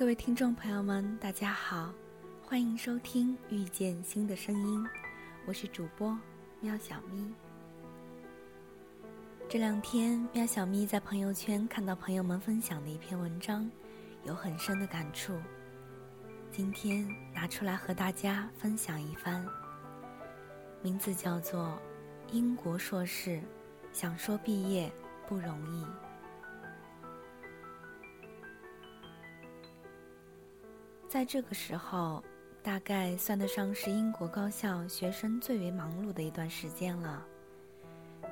各位听众朋友们，大家好，欢迎收听《遇见新的声音》，我是主播喵小咪。这两天，喵小咪在朋友圈看到朋友们分享的一篇文章，有很深的感触，今天拿出来和大家分享一番。名字叫做《英国硕士想说毕业不容易》。在这个时候，大概算得上是英国高校学生最为忙碌的一段时间了。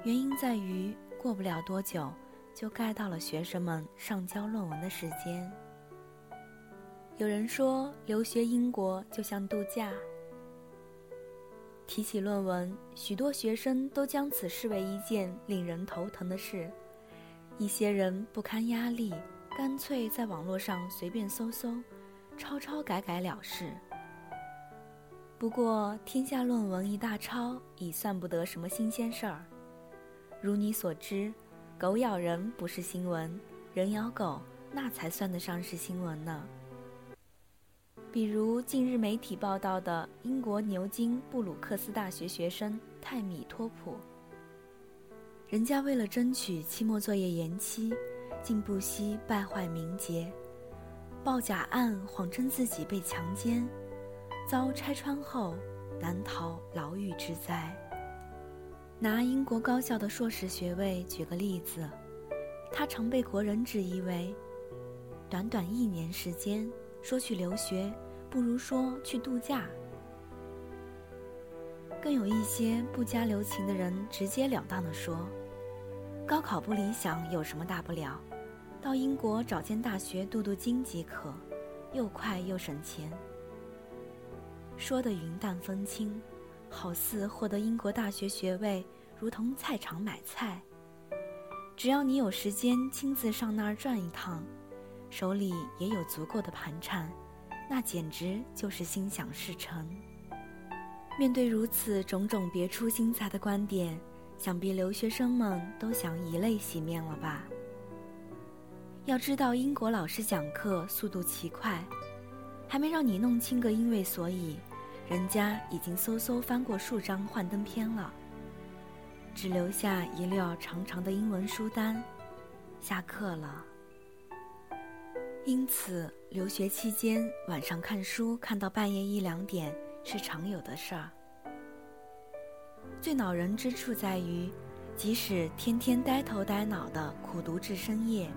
原因在于，过不了多久，就该到了学生们上交论文的时间。有人说，留学英国就像度假。提起论文，许多学生都将此视为一件令人头疼的事。一些人不堪压力，干脆在网络上随便搜搜。抄抄改改了事。不过，天下论文一大抄，已算不得什么新鲜事儿。如你所知，狗咬人不是新闻，人咬狗那才算得上是新闻呢。比如近日媒体报道的英国牛津布鲁克斯大学学生泰米托普，人家为了争取期末作业延期，竟不惜败坏名节。报假案，谎称自己被强奸，遭拆穿后难逃牢狱之灾。拿英国高校的硕士学位举个例子，他常被国人质疑为：短短一年时间说去留学，不如说去度假。更有一些不加留情的人直截了当地说：高考不理想有什么大不了？到英国找间大学镀镀金即可，又快又省钱。说的云淡风轻，好似获得英国大学学位如同菜场买菜。只要你有时间亲自上那儿转一趟，手里也有足够的盘缠，那简直就是心想事成。面对如此种种别出心裁的观点，想必留学生们都想以泪洗面了吧。要知道，英国老师讲课速度奇快，还没让你弄清个因为所以，人家已经嗖嗖翻过数张幻灯片了，只留下一溜长长的英文书单。下课了。因此，留学期间晚上看书看到半夜一两点是常有的事儿。最恼人之处在于，即使天天呆头呆脑的苦读至深夜。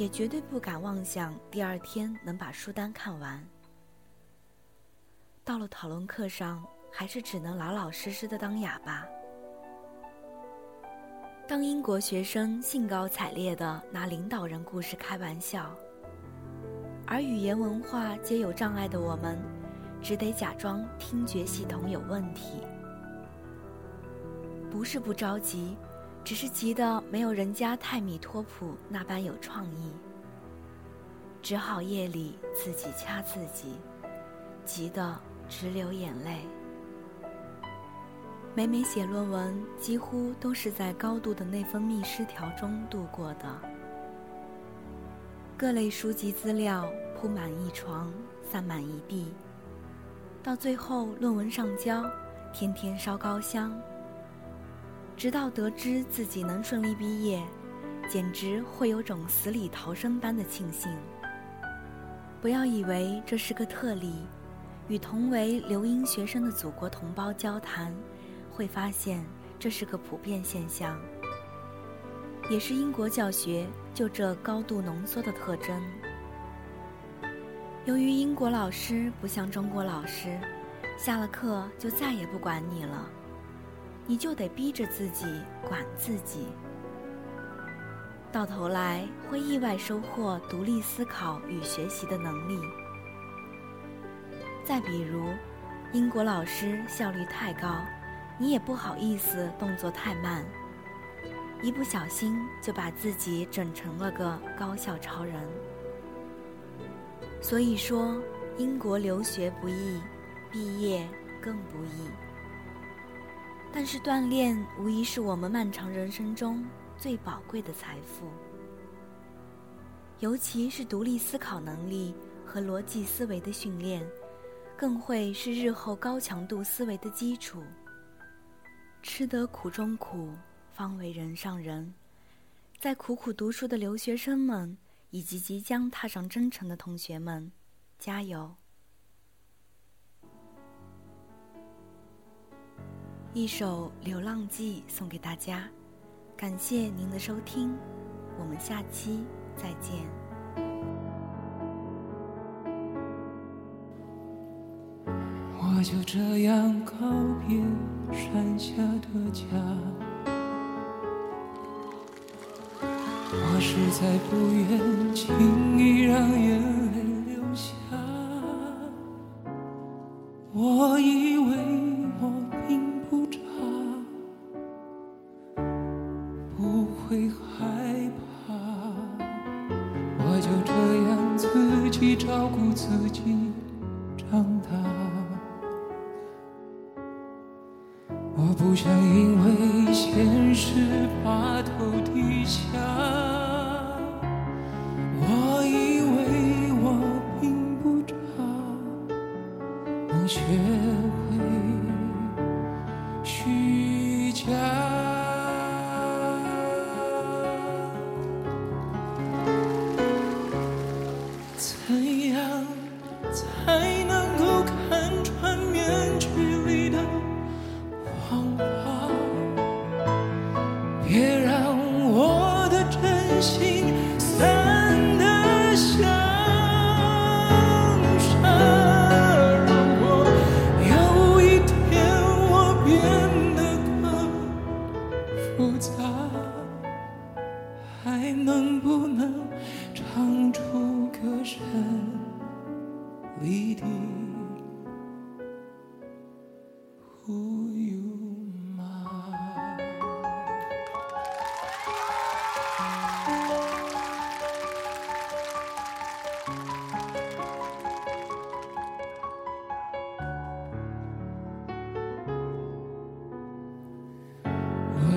也绝对不敢妄想第二天能把书单看完。到了讨论课上，还是只能老老实实的当哑巴。当英国学生兴高采烈的拿领导人故事开玩笑，而语言文化皆有障碍的我们，只得假装听觉系统有问题。不是不着急。只是急得没有人家泰米托普那般有创意，只好夜里自己掐自己，急得直流眼泪。每每写论文，几乎都是在高度的内分泌失调中度过的。各类书籍资料铺满一床，散满一地，到最后论文上交，天天烧高香。直到得知自己能顺利毕业，简直会有种死里逃生般的庆幸。不要以为这是个特例，与同为留英学生的祖国同胞交谈，会发现这是个普遍现象，也是英国教学就这高度浓缩的特征。由于英国老师不像中国老师，下了课就再也不管你了。你就得逼着自己管自己，到头来会意外收获独立思考与学习的能力。再比如，英国老师效率太高，你也不好意思动作太慢，一不小心就把自己整成了个高效超人。所以说，英国留学不易，毕业更不易。但是锻炼无疑是我们漫长人生中最宝贵的财富，尤其是独立思考能力和逻辑思维的训练，更会是日后高强度思维的基础。吃得苦中苦，方为人上人。在苦苦读书的留学生们，以及即将踏上征程的同学们，加油！一首《流浪记》送给大家，感谢您的收听，我们下期再见。我就这样告别山下的家，我实在不愿轻易让眼泪会害怕，我就这样自己照顾自己长大。我不想因为现实把头低下，我以为我并不差，能学我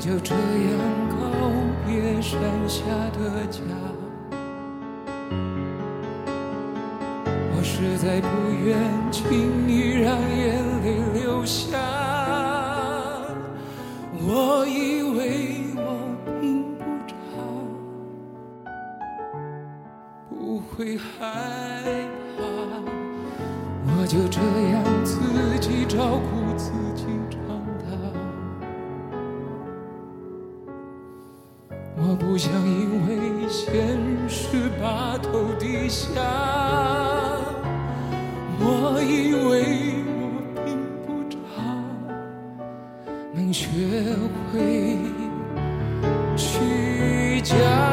就这样告别山下的家，我实在不愿轻易让眼泪流下。我以为我并不差，不会害怕，我就这样自己照顾我不想因为现实把头低下，我以为我并不差，能学会虚假。